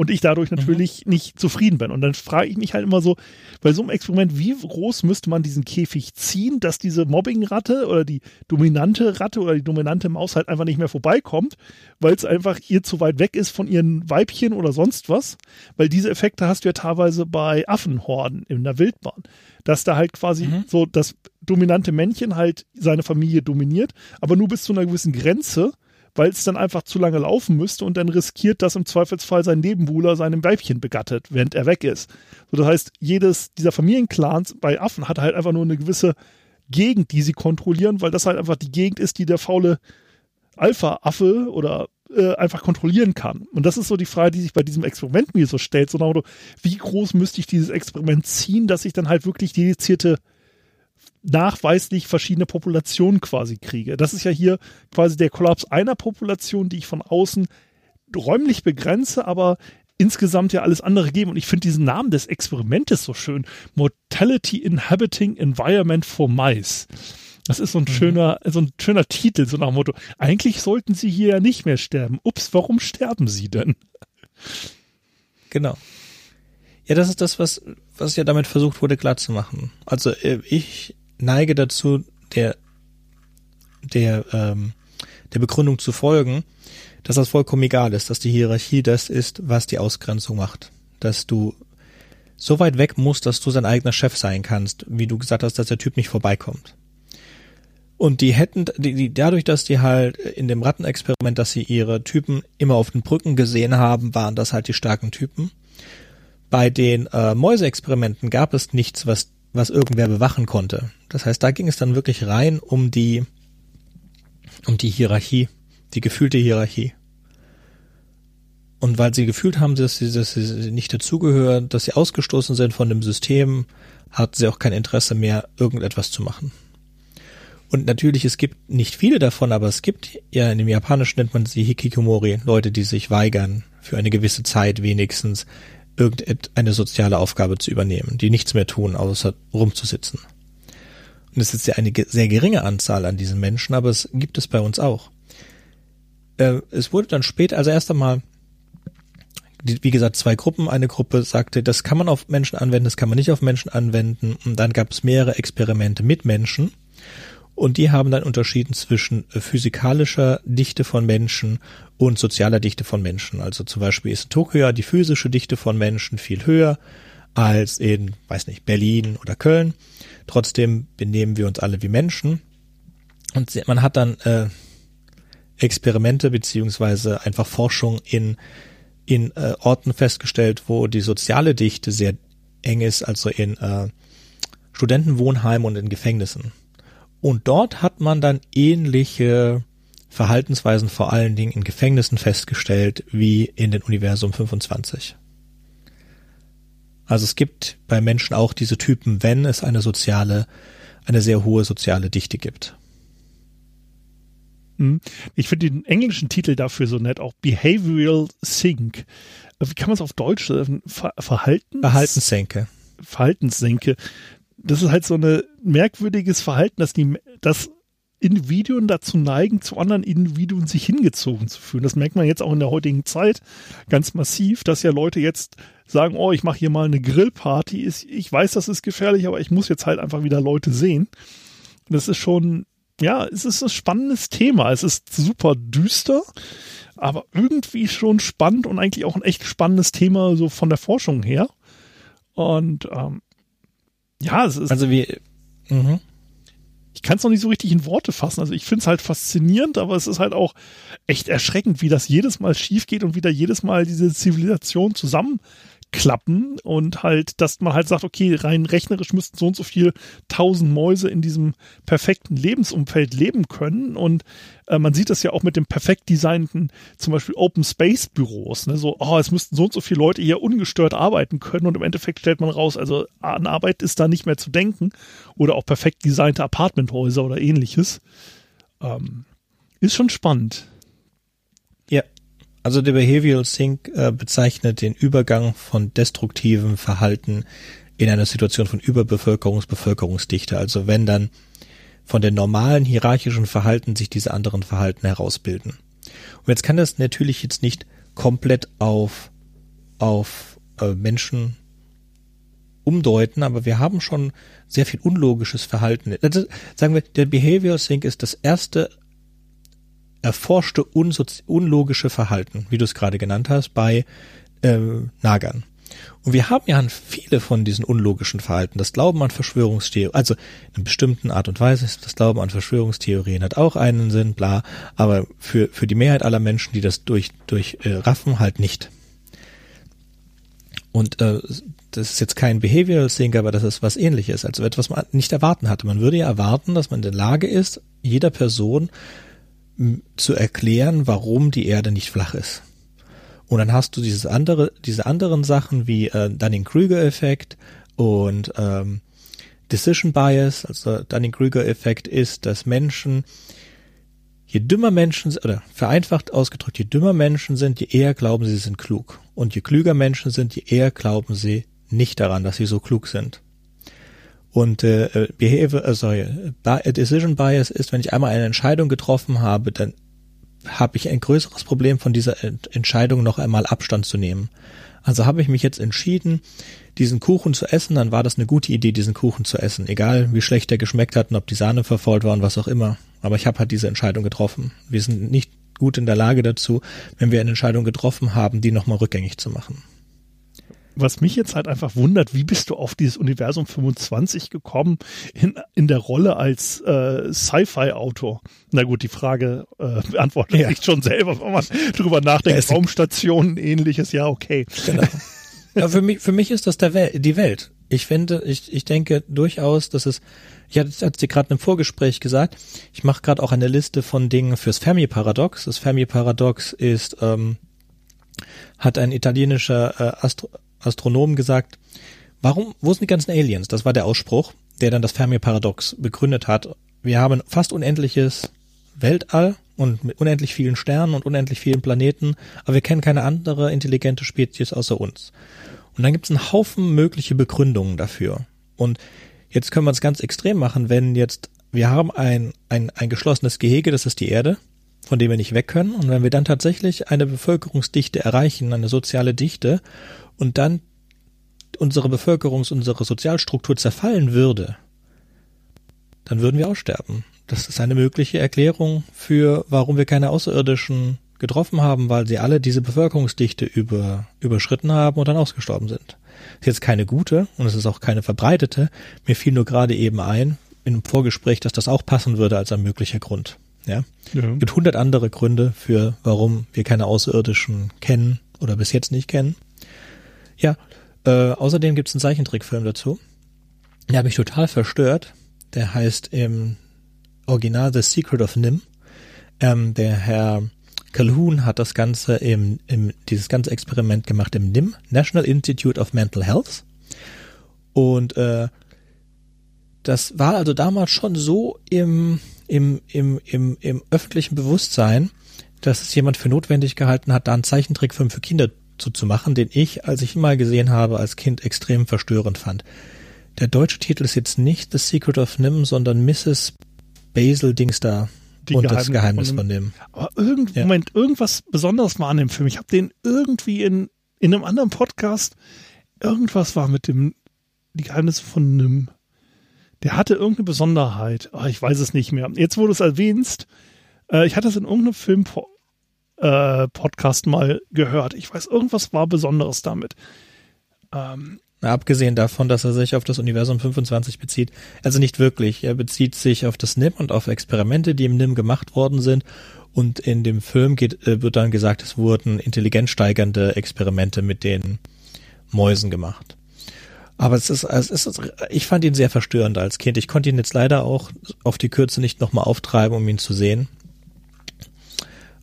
Und ich dadurch natürlich nicht zufrieden bin. Und dann frage ich mich halt immer so, bei so einem Experiment, wie groß müsste man diesen Käfig ziehen, dass diese Mobbing-Ratte oder die dominante Ratte oder die dominante Maus halt einfach nicht mehr vorbeikommt, weil es einfach ihr zu weit weg ist von ihren Weibchen oder sonst was. Weil diese Effekte hast du ja teilweise bei Affenhorden in der Wildbahn. Dass da halt quasi so das dominante Männchen halt seine Familie dominiert, aber nur bis zu einer gewissen Grenze, weil es dann einfach zu lange laufen müsste und dann riskiert, dass im Zweifelsfall sein Nebenbuhler seinem Weibchen begattet, während er weg ist. So, das heißt, jedes dieser Familienclans bei Affen hat halt einfach nur eine gewisse Gegend, die sie kontrollieren, weil das halt einfach die Gegend ist, die der faule Alpha-Affe oder äh, einfach kontrollieren kann. Und das ist so die Frage, die sich bei diesem Experiment mir so stellt. So wie groß müsste ich dieses Experiment ziehen, dass ich dann halt wirklich dedizierte nachweislich verschiedene Populationen quasi kriege. Das ist ja hier quasi der Kollaps einer Population, die ich von außen räumlich begrenze, aber insgesamt ja alles andere geben. Und ich finde diesen Namen des Experimentes so schön. Mortality Inhabiting Environment for Mice. Das ist so ein schöner, so ein schöner Titel, so nach dem Motto. Eigentlich sollten sie hier ja nicht mehr sterben. Ups, warum sterben sie denn? Genau. Ja, das ist das, was, was ja damit versucht wurde klarzumachen. Also äh, ich neige dazu, der, der, ähm, der Begründung zu folgen, dass das vollkommen egal ist, dass die Hierarchie das ist, was die Ausgrenzung macht. Dass du so weit weg musst, dass du sein eigener Chef sein kannst, wie du gesagt hast, dass der Typ nicht vorbeikommt. Und die hätten, die, die, dadurch, dass die halt in dem Rattenexperiment, dass sie ihre Typen immer auf den Brücken gesehen haben, waren das halt die starken Typen. Bei den äh, Mäuseexperimenten gab es nichts, was, was irgendwer bewachen konnte. Das heißt, da ging es dann wirklich rein um die, um die Hierarchie die gefühlte Hierarchie. Und weil sie gefühlt haben, dass sie, dass sie nicht dazugehören, dass sie ausgestoßen sind von dem System, hatten sie auch kein Interesse mehr, irgendetwas zu machen. Und natürlich, es gibt nicht viele davon, aber es gibt ja in dem Japanischen nennt man sie Hikikomori, Leute, die sich weigern, für eine gewisse Zeit wenigstens irgendeine soziale Aufgabe zu übernehmen, die nichts mehr tun, außer rumzusitzen. Und es ist ja eine sehr geringe Anzahl an diesen Menschen, aber es gibt es bei uns auch. Äh, es wurde dann später, also erst einmal, wie gesagt, zwei Gruppen. Eine Gruppe sagte, das kann man auf Menschen anwenden, das kann man nicht auf Menschen anwenden. Und dann gab es mehrere Experimente mit Menschen. Und die haben dann unterschieden zwischen physikalischer Dichte von Menschen und sozialer Dichte von Menschen. Also zum Beispiel ist in Tokio die physische Dichte von Menschen viel höher als in, weiß nicht, Berlin oder Köln. Trotzdem benehmen wir uns alle wie Menschen. Und man hat dann äh, Experimente beziehungsweise einfach Forschung in, in äh, Orten festgestellt, wo die soziale Dichte sehr eng ist, also in äh, Studentenwohnheimen und in Gefängnissen. Und dort hat man dann ähnliche Verhaltensweisen vor allen Dingen in Gefängnissen festgestellt wie in den Universum 25. Also es gibt bei Menschen auch diese Typen, wenn es eine soziale, eine sehr hohe soziale Dichte gibt. Hm. Ich finde den englischen Titel dafür so nett, auch Behavioral Sync. Wie kann man es auf Deutsch sagen? Ver Verhaltens Verhaltenssenke. Verhaltenssenke das ist halt so ein merkwürdiges Verhalten, dass die, dass Individuen dazu neigen, zu anderen Individuen sich hingezogen zu fühlen. Das merkt man jetzt auch in der heutigen Zeit ganz massiv, dass ja Leute jetzt sagen, oh, ich mache hier mal eine Grillparty. Ich weiß, das ist gefährlich, aber ich muss jetzt halt einfach wieder Leute sehen. Das ist schon, ja, es ist ein spannendes Thema. Es ist super düster, aber irgendwie schon spannend und eigentlich auch ein echt spannendes Thema so von der Forschung her. Und ähm, ja, es ist. Also wie. Mhm. Ich kann es noch nicht so richtig in Worte fassen. Also ich finde es halt faszinierend, aber es ist halt auch echt erschreckend, wie das jedes Mal schief geht und wie da jedes Mal diese Zivilisation zusammen klappen und halt, dass man halt sagt, okay, rein rechnerisch müssten so und so viel tausend Mäuse in diesem perfekten Lebensumfeld leben können und äh, man sieht das ja auch mit dem perfekt designten, zum Beispiel Open Space Büros, ne? so, oh, es müssten so und so viele Leute hier ungestört arbeiten können und im Endeffekt stellt man raus, also an Arbeit ist da nicht mehr zu denken oder auch perfekt designte Apartmenthäuser oder ähnliches. Ähm, ist schon spannend. Also der Behavioral Sync äh, bezeichnet den Übergang von destruktivem Verhalten in einer Situation von Überbevölkerungs Bevölkerungsdichte. Also wenn dann von den normalen hierarchischen Verhalten sich diese anderen Verhalten herausbilden. Und jetzt kann das natürlich jetzt nicht komplett auf auf äh, Menschen umdeuten, aber wir haben schon sehr viel unlogisches Verhalten. Also, sagen wir, der Behavioral Sync ist das erste erforschte unlogische Verhalten, wie du es gerade genannt hast, bei äh, Nagern. Und wir haben ja viele von diesen unlogischen Verhalten. Das Glauben an Verschwörungstheorien, also in einer bestimmten Art und Weise, das Glauben an Verschwörungstheorien hat auch einen Sinn, bla, aber für, für die Mehrheit aller Menschen, die das durch, durch äh, raffen, halt nicht. Und äh, das ist jetzt kein Behavioral Sync, aber das ist was ähnliches, also etwas man nicht erwarten hatte. Man würde ja erwarten, dass man in der Lage ist, jeder Person zu erklären, warum die Erde nicht flach ist. Und dann hast du dieses andere, diese anderen Sachen wie äh, Dunning-Kruger-Effekt und ähm, Decision Bias. Also Dunning-Kruger-Effekt ist, dass Menschen, je dümmer Menschen, oder vereinfacht ausgedrückt, je dümmer Menschen sind, je eher glauben sie, sie sind klug. Und je klüger Menschen sind, je eher glauben sie nicht daran, dass sie so klug sind. Und äh, Behavior, äh, sorry, Decision Bias ist, wenn ich einmal eine Entscheidung getroffen habe, dann habe ich ein größeres Problem von dieser Entscheidung noch einmal Abstand zu nehmen. Also habe ich mich jetzt entschieden, diesen Kuchen zu essen, dann war das eine gute Idee, diesen Kuchen zu essen. Egal, wie schlecht der geschmeckt hat und ob die Sahne verfault war und was auch immer. Aber ich habe halt diese Entscheidung getroffen. Wir sind nicht gut in der Lage dazu, wenn wir eine Entscheidung getroffen haben, die nochmal rückgängig zu machen was mich jetzt halt einfach wundert, wie bist du auf dieses Universum 25 gekommen in, in der Rolle als äh, Sci-Fi-Autor? Na gut, die Frage äh, beantwortet ja. sich schon selber, wenn man drüber nachdenkt. Raumstationen, ähnliches, ja, okay. Genau. Ja, für mich, für mich ist das der Wel die Welt. Ich finde, ich, ich denke durchaus, dass es, ich hatte es dir gerade im Vorgespräch gesagt, ich mache gerade auch eine Liste von Dingen fürs Fermi-Paradox. Das Fermi-Paradox ist, ähm, hat ein italienischer äh, Astro Astronom gesagt, warum, wo sind die ganzen Aliens? Das war der Ausspruch, der dann das Fermi-Paradox begründet hat. Wir haben fast unendliches Weltall und mit unendlich vielen Sternen und unendlich vielen Planeten, aber wir kennen keine andere intelligente Spezies außer uns. Und dann gibt es einen Haufen mögliche Begründungen dafür. Und jetzt können wir es ganz extrem machen, wenn jetzt wir haben ein, ein, ein geschlossenes Gehege, das ist die Erde, von dem wir nicht weg können. Und wenn wir dann tatsächlich eine Bevölkerungsdichte erreichen, eine soziale Dichte, und dann unsere Bevölkerungs-, unsere Sozialstruktur zerfallen würde, dann würden wir aussterben. Das ist eine mögliche Erklärung für, warum wir keine Außerirdischen getroffen haben, weil sie alle diese Bevölkerungsdichte über, überschritten haben und dann ausgestorben sind. Ist jetzt keine gute und es ist auch keine verbreitete. Mir fiel nur gerade eben ein, in einem Vorgespräch, dass das auch passen würde als ein möglicher Grund. Ja. ja. Es gibt hundert andere Gründe für, warum wir keine Außerirdischen kennen oder bis jetzt nicht kennen. Ja, äh, außerdem gibt es einen Zeichentrickfilm dazu. Der hat mich total verstört. Der heißt im Original The Secret of Nim. Ähm, der Herr Calhoun hat das Ganze im, im, dieses ganze Experiment gemacht im NIM, National Institute of Mental Health. Und äh, das war also damals schon so im, im, im, im, im öffentlichen Bewusstsein, dass es jemand für notwendig gehalten hat, da einen Zeichentrickfilm für Kinder zuzumachen, den ich, als ich ihn mal gesehen habe, als Kind extrem verstörend fand. Der deutsche Titel ist jetzt nicht The Secret of Nim, sondern Mrs. Basil Dings da die und Geheimnis das Geheimnis von dem. Aber irgend, ja. Moment, irgendwas Besonderes war an dem Film. Ich habe den irgendwie in, in einem anderen Podcast, irgendwas war mit dem, die Geheimnisse von Nim. Der hatte irgendeine Besonderheit. Oh, ich weiß es nicht mehr. Jetzt, wo du es erwähnst, äh, ich hatte es in irgendeinem Film äh, Podcast mal gehört. Ich weiß, irgendwas war Besonderes damit. Ähm, Abgesehen davon, dass er sich auf das Universum 25 bezieht. Also nicht wirklich. Er bezieht sich auf das NIM und auf Experimente, die im NIM gemacht worden sind. Und in dem Film geht, äh, wird dann gesagt, es wurden intelligenzsteigernde Experimente mit den Mäusen gemacht. Aber es ist, es ist, ich fand ihn sehr verstörend als Kind. Ich konnte ihn jetzt leider auch auf die Kürze nicht nochmal auftreiben, um ihn zu sehen.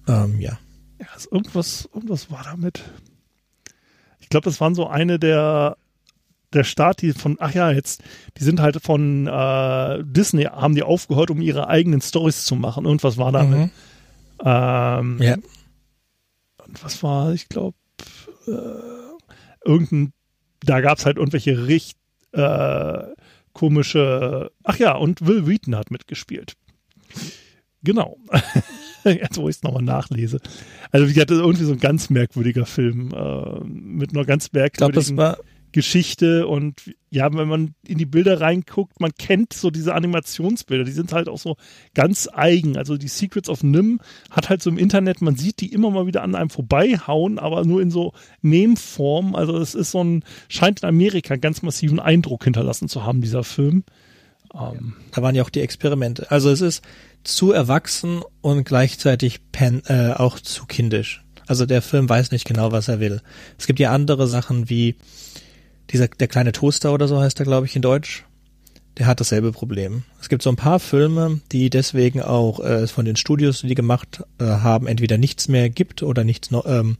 Ähm, ja. Ja, also irgendwas, irgendwas war damit. Ich glaube, das waren so eine der der Start, die von, ach ja, jetzt, die sind halt von äh, Disney, haben die aufgehört, um ihre eigenen Stories zu machen. Irgendwas war damit. Mhm. Ähm, ja. Und was war, ich glaube, äh, irgendein, da gab es halt irgendwelche richtig äh, komische, ach ja, und Will Wheaton hat mitgespielt. Genau. <laughs> Jetzt, wo ich es nochmal nachlese. Also, wie gesagt, irgendwie so ein ganz merkwürdiger Film äh, mit einer ganz merkwürdigen. Ich glaube, das war Geschichte und ja, wenn man in die Bilder reinguckt, man kennt so diese Animationsbilder, die sind halt auch so ganz eigen. Also die Secrets of Nim hat halt so im Internet, man sieht die immer mal wieder an einem vorbeihauen, aber nur in so Meme-Form. Also es ist so ein, scheint in Amerika einen ganz massiven Eindruck hinterlassen zu haben, dieser Film. Ähm, da waren ja auch die Experimente. Also es ist zu erwachsen und gleichzeitig pen, äh, auch zu kindisch. Also der Film weiß nicht genau, was er will. Es gibt ja andere Sachen wie dieser, der kleine Toaster oder so heißt er, glaube ich, in Deutsch. Der hat dasselbe Problem. Es gibt so ein paar Filme, die deswegen auch äh, von den Studios, die gemacht äh, haben, entweder nichts mehr gibt oder nichts noch, ähm,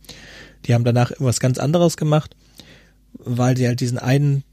die haben danach irgendwas ganz anderes gemacht, weil sie halt diesen einen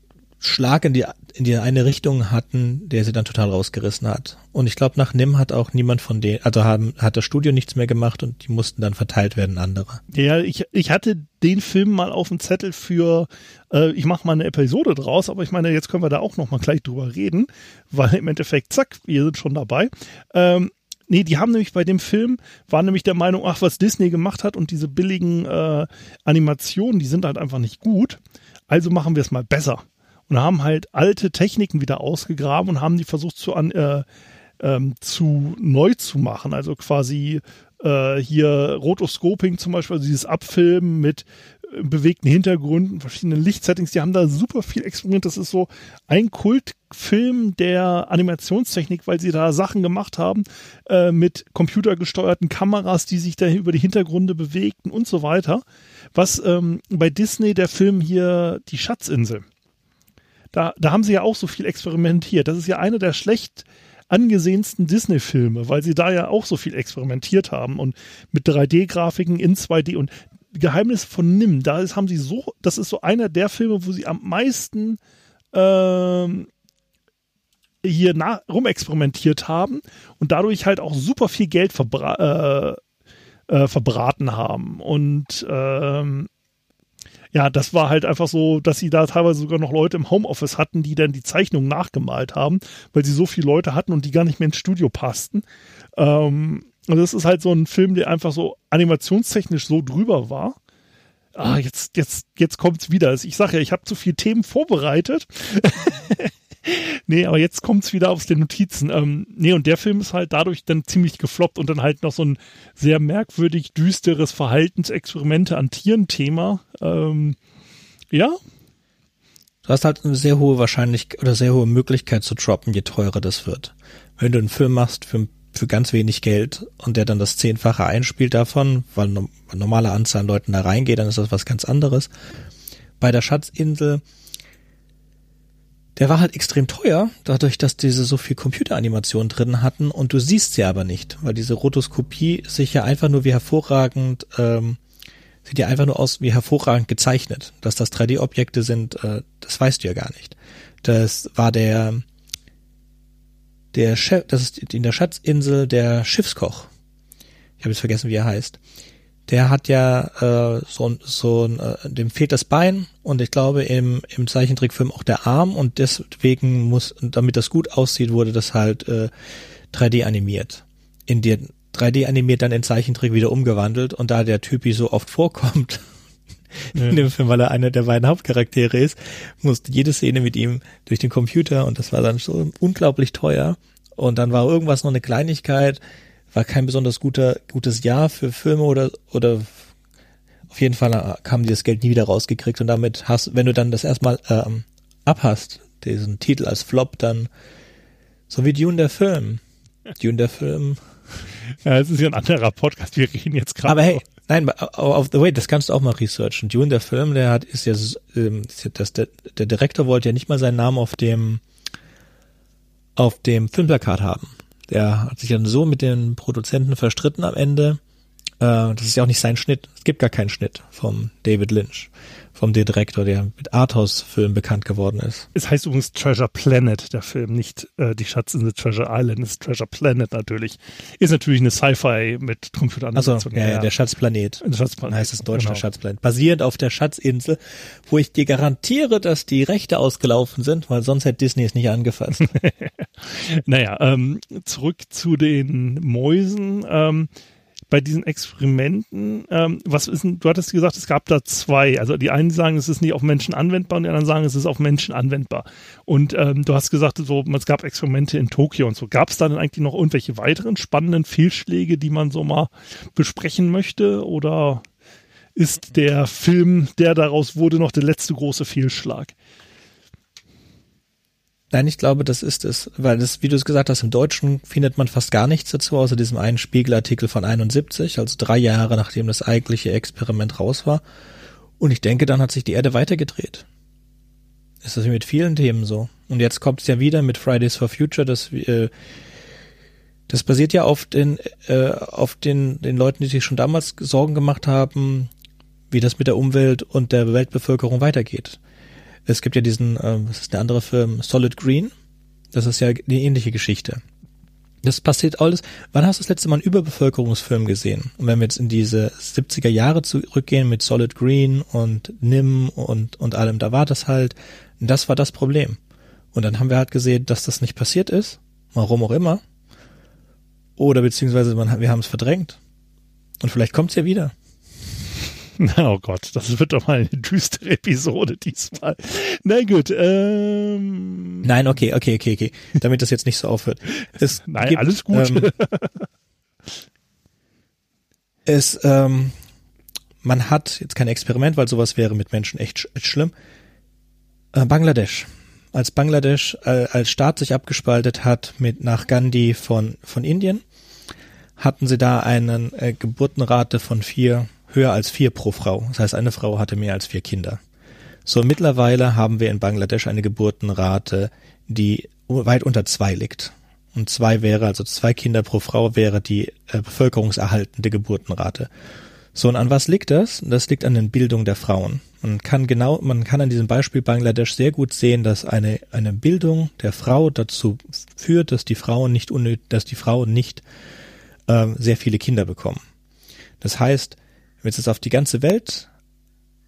Schlag in die, in die eine Richtung hatten, der sie dann total rausgerissen hat. Und ich glaube, nach Nim hat auch niemand von denen, also haben, hat das Studio nichts mehr gemacht und die mussten dann verteilt werden, andere. Ja, ich, ich hatte den Film mal auf dem Zettel für, äh, ich mache mal eine Episode draus, aber ich meine, jetzt können wir da auch noch mal gleich drüber reden, weil im Endeffekt, zack, wir sind schon dabei. Ähm, Nee, die haben nämlich bei dem Film, waren nämlich der Meinung, ach, was Disney gemacht hat und diese billigen äh, Animationen, die sind halt einfach nicht gut. Also machen wir es mal besser und haben halt alte Techniken wieder ausgegraben und haben die versucht zu, an, äh, ähm, zu neu zu machen. Also quasi äh, hier Rotoscoping zum Beispiel, also dieses Abfilmen mit äh, bewegten Hintergründen, verschiedenen Lichtsettings, die haben da super viel experimentiert. Das ist so ein Kultfilm der Animationstechnik, weil sie da Sachen gemacht haben äh, mit computergesteuerten Kameras, die sich da über die Hintergründe bewegten und so weiter. Was ähm, bei Disney der Film hier Die Schatzinsel da, da haben sie ja auch so viel experimentiert. Das ist ja einer der schlecht angesehensten Disney-Filme, weil sie da ja auch so viel experimentiert haben und mit 3D-Grafiken in 2D und Geheimnis von Nim, da ist, haben sie so, das ist so einer der Filme, wo sie am meisten ähm, hier nach, rumexperimentiert haben und dadurch halt auch super viel Geld verbra äh, äh, verbraten haben. Und ähm, ja, das war halt einfach so, dass sie da teilweise sogar noch Leute im Homeoffice hatten, die dann die Zeichnung nachgemalt haben, weil sie so viele Leute hatten und die gar nicht mehr ins Studio passten. Ähm, und das ist halt so ein Film, der einfach so animationstechnisch so drüber war. Ah, jetzt, jetzt, jetzt kommt's wieder. Ich sage ja, ich habe zu viele Themen vorbereitet. <laughs> <laughs> nee, aber jetzt kommt's wieder aus den Notizen. Ähm, nee, und der Film ist halt dadurch dann ziemlich gefloppt und dann halt noch so ein sehr merkwürdig düsteres Verhaltensexperimente an Tieren-Thema. Ähm, ja. Du hast halt eine sehr hohe Wahrscheinlichkeit oder sehr hohe Möglichkeit zu droppen, je teurer das wird. Wenn du einen Film machst für, für ganz wenig Geld und der dann das Zehnfache einspielt davon, weil eine normale Anzahl an Leuten da reingeht, dann ist das was ganz anderes. Bei der Schatzinsel der war halt extrem teuer, dadurch, dass diese so viel Computeranimation drin hatten und du siehst sie aber nicht, weil diese Rotoskopie sich ja einfach nur wie hervorragend, ähm, sieht ja einfach nur aus wie hervorragend gezeichnet. Dass das 3D-Objekte sind, äh, das weißt du ja gar nicht. Das war der, der Chef, das ist in der Schatzinsel der Schiffskoch. Ich habe jetzt vergessen, wie er heißt der hat ja äh, so, so äh, dem fehlt das Bein und ich glaube im, im Zeichentrickfilm auch der Arm und deswegen muss, damit das gut aussieht, wurde das halt äh, 3D animiert. In dir 3D animiert dann in Zeichentrick wieder umgewandelt und da der Typi so oft vorkommt <laughs> ja. in dem Film, weil er einer der beiden Hauptcharaktere ist, musste jede Szene mit ihm durch den Computer und das war dann so unglaublich teuer und dann war irgendwas noch eine Kleinigkeit, war kein besonders guter, gutes Jahr für Filme oder, oder auf jeden Fall haben die das Geld nie wieder rausgekriegt und damit hast, wenn du dann das erstmal ähm, abhast, diesen Titel als Flop, dann so wie Dune der Film. Dune der Film. Ja, es ist ja ein anderer Podcast, wir reden jetzt gerade. Aber hey, nein, auf the way, das kannst du auch mal researchen. Dune der Film, der hat, ist ja, ähm, das, der, der Direktor wollte ja nicht mal seinen Namen auf dem, auf dem Filmplakat haben. Der hat sich dann so mit den Produzenten verstritten am Ende. Äh, das ist ja auch nicht sein Schnitt. Es gibt gar keinen Schnitt vom David Lynch, vom Direktor, der mit Arthouse-Filmen bekannt geworden ist. Es heißt übrigens Treasure Planet, der Film, nicht äh, die Schatzinsel Treasure Island, es ist Treasure Planet natürlich. Ist natürlich eine Sci-Fi mit Computeranimation. Also, ja, ja, der Schatzplanet. Der Schatzplanet. Heißt es in Deutsch genau. Schatzplanet. Basierend auf der Schatzinsel, wo ich dir garantiere, dass die Rechte ausgelaufen sind, weil sonst hätte Disney es nicht angefasst. <laughs> naja, ähm, zurück zu den Mäusen. Ähm, bei diesen Experimenten, ähm, was ist denn, du hattest gesagt, es gab da zwei. Also die einen sagen, es ist nicht auf Menschen anwendbar und die anderen sagen, es ist auf Menschen anwendbar. Und ähm, du hast gesagt, so, es gab Experimente in Tokio und so. Gab es da denn eigentlich noch irgendwelche weiteren spannenden Fehlschläge, die man so mal besprechen möchte? Oder ist der Film, der daraus wurde, noch der letzte große Fehlschlag? Nein, ich glaube, das ist es, weil das, wie du es gesagt hast, im Deutschen findet man fast gar nichts dazu, außer diesem einen Spiegelartikel von 71, also drei Jahre nachdem das eigentliche Experiment raus war. Und ich denke, dann hat sich die Erde weitergedreht. Ist das mit vielen Themen so. Und jetzt kommt es ja wieder mit Fridays for Future, dass äh, das basiert ja auf den, äh, auf den, den Leuten, die sich schon damals Sorgen gemacht haben, wie das mit der Umwelt und der Weltbevölkerung weitergeht. Es gibt ja diesen, äh, was ist der andere Film, Solid Green. Das ist ja eine ähnliche Geschichte. Das passiert alles. Wann hast du das letzte Mal einen Überbevölkerungsfilm gesehen? Und wenn wir jetzt in diese 70er Jahre zurückgehen mit Solid Green und NIM und, und allem, da war das halt, das war das Problem. Und dann haben wir halt gesehen, dass das nicht passiert ist. Warum auch immer. Oder beziehungsweise man, wir haben es verdrängt. Und vielleicht kommt es ja wieder. <laughs> Oh Gott, das wird doch mal eine düstere Episode diesmal. Na gut. Ähm, Nein, okay, okay, okay, okay. Damit das jetzt nicht so aufhört. <laughs> Es Nein, gibt, alles gut. Ähm, es, ähm, man hat jetzt kein Experiment, weil sowas wäre mit Menschen echt, echt schlimm. Äh, Bangladesch. Als Bangladesch äh, als Staat sich abgespaltet hat mit nach Gandhi von von Indien, hatten sie da eine äh, Geburtenrate von vier höher als vier pro Frau. Das heißt, eine Frau hatte mehr als vier Kinder. So, mittlerweile haben wir in Bangladesch eine Geburtenrate, die weit unter zwei liegt. Und zwei wäre, also zwei Kinder pro Frau wäre die äh, bevölkerungserhaltende Geburtenrate. So, und an was liegt das? Das liegt an der Bildung der Frauen. Man kann genau, man kann an diesem Beispiel Bangladesch sehr gut sehen, dass eine, eine Bildung der Frau dazu führt, dass die Frauen nicht unnöt, dass die Frauen nicht äh, sehr viele Kinder bekommen. Das heißt, wenn wir jetzt das auf die ganze Welt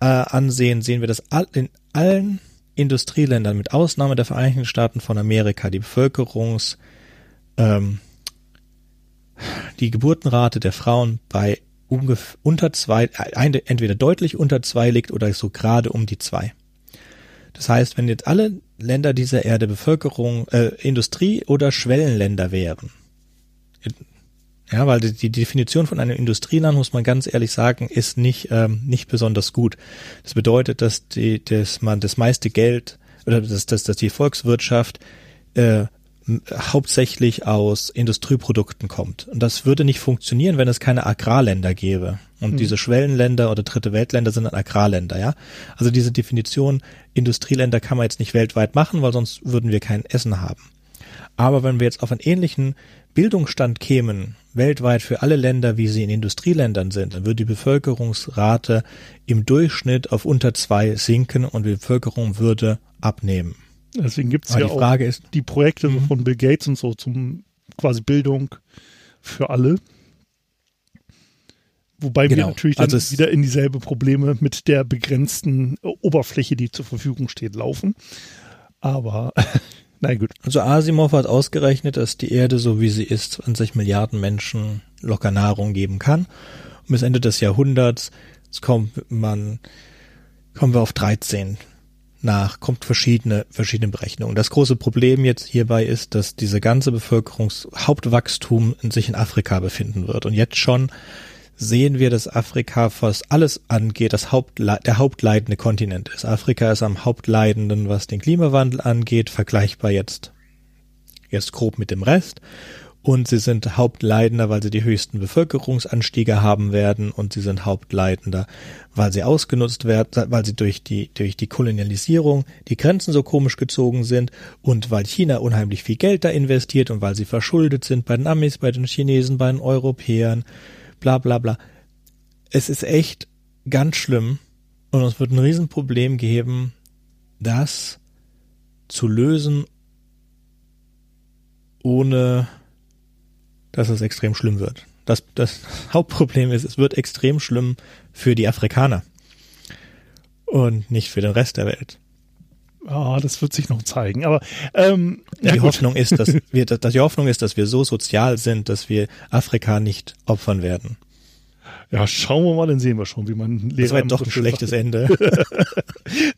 äh, ansehen, sehen wir, dass in allen Industrieländern, mit Ausnahme der Vereinigten Staaten von Amerika, die Bevölkerungs, ähm, die Geburtenrate der Frauen bei ungefähr unter zwei, äh, entweder deutlich unter zwei liegt oder so gerade um die zwei. Das heißt, wenn jetzt alle Länder dieser Erde Bevölkerung, äh, Industrie- oder Schwellenländer wären, ja, weil die, Definition von einem Industrieland, muss man ganz ehrlich sagen, ist nicht, ähm, nicht besonders gut. Das bedeutet, dass, die, dass man das meiste Geld oder dass, dass, dass die Volkswirtschaft äh, hauptsächlich aus Industrieprodukten kommt. Und das würde nicht funktionieren, wenn es keine Agrarländer gäbe. Und mhm. diese Schwellenländer oder dritte Weltländer sind Agrarländer, ja. Also diese Definition Industrieländer kann man jetzt nicht weltweit machen, weil sonst würden wir kein Essen haben. Aber wenn wir jetzt auf einen ähnlichen Bildungsstand kämen, weltweit für alle Länder, wie sie in Industrieländern sind, dann würde die Bevölkerungsrate im Durchschnitt auf unter zwei sinken und die Bevölkerung würde abnehmen. Deswegen gibt es ja auch ist, die Projekte mhm. von Bill Gates und so zum quasi Bildung für alle. Wobei genau. wir natürlich dann also wieder in dieselbe Probleme mit der begrenzten Oberfläche, die zur Verfügung steht, laufen. Aber <laughs> na gut. Also Asimov hat ausgerechnet, dass die Erde, so wie sie ist, 20 Milliarden Menschen locker Nahrung geben kann. Und bis Ende des Jahrhunderts kommt man, kommen wir auf 13 nach, kommt verschiedene, verschiedene Berechnungen. Das große Problem jetzt hierbei ist, dass diese ganze Bevölkerungshauptwachstum in sich in Afrika befinden wird. Und jetzt schon sehen wir, dass Afrika, was alles angeht, das Hauptle der hauptleidende Kontinent ist. Afrika ist am hauptleidenden, was den Klimawandel angeht, vergleichbar jetzt, jetzt grob mit dem Rest. Und sie sind Hauptleidender, weil sie die höchsten Bevölkerungsanstiege haben werden. Und sie sind Hauptleidender, weil sie ausgenutzt werden, weil sie durch die, durch die Kolonialisierung die Grenzen so komisch gezogen sind. Und weil China unheimlich viel Geld da investiert und weil sie verschuldet sind bei den Amis, bei den Chinesen, bei den Europäern, bla bla bla. Es ist echt ganz schlimm und es wird ein Riesenproblem geben, das zu lösen ohne dass es extrem schlimm wird. Das, das <laughs> Hauptproblem ist, es wird extrem schlimm für die Afrikaner und nicht für den Rest der Welt. Ah, das wird sich noch zeigen. Aber ähm, die. Hoffnung ist, dass <laughs> wir, dass die Hoffnung ist, dass wir so sozial sind, dass wir Afrika nicht opfern werden. Ja, schauen wir mal, dann sehen wir schon, wie man Lehrer. Das war doch ein schlechtes Ende. <laughs>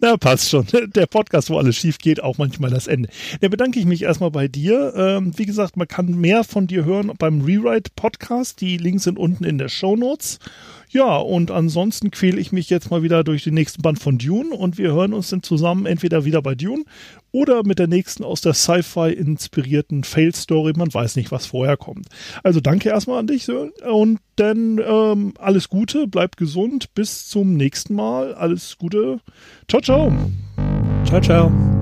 Na, passt schon. Der Podcast, wo alles schief geht, auch manchmal das Ende. Da bedanke ich mich erstmal bei dir. Ähm, wie gesagt, man kann mehr von dir hören beim Rewrite Podcast. Die Links sind unten in der Show Notes. Ja, und ansonsten quäle ich mich jetzt mal wieder durch den nächsten Band von Dune und wir hören uns dann zusammen entweder wieder bei Dune oder mit der nächsten aus der Sci-Fi inspirierten Fail-Story. Man weiß nicht, was vorher kommt. Also danke erstmal an dich und dann ähm, alles Gute, bleibt gesund, bis zum nächsten Mal. Alles Gute. Ciao, ciao. Ciao, ciao.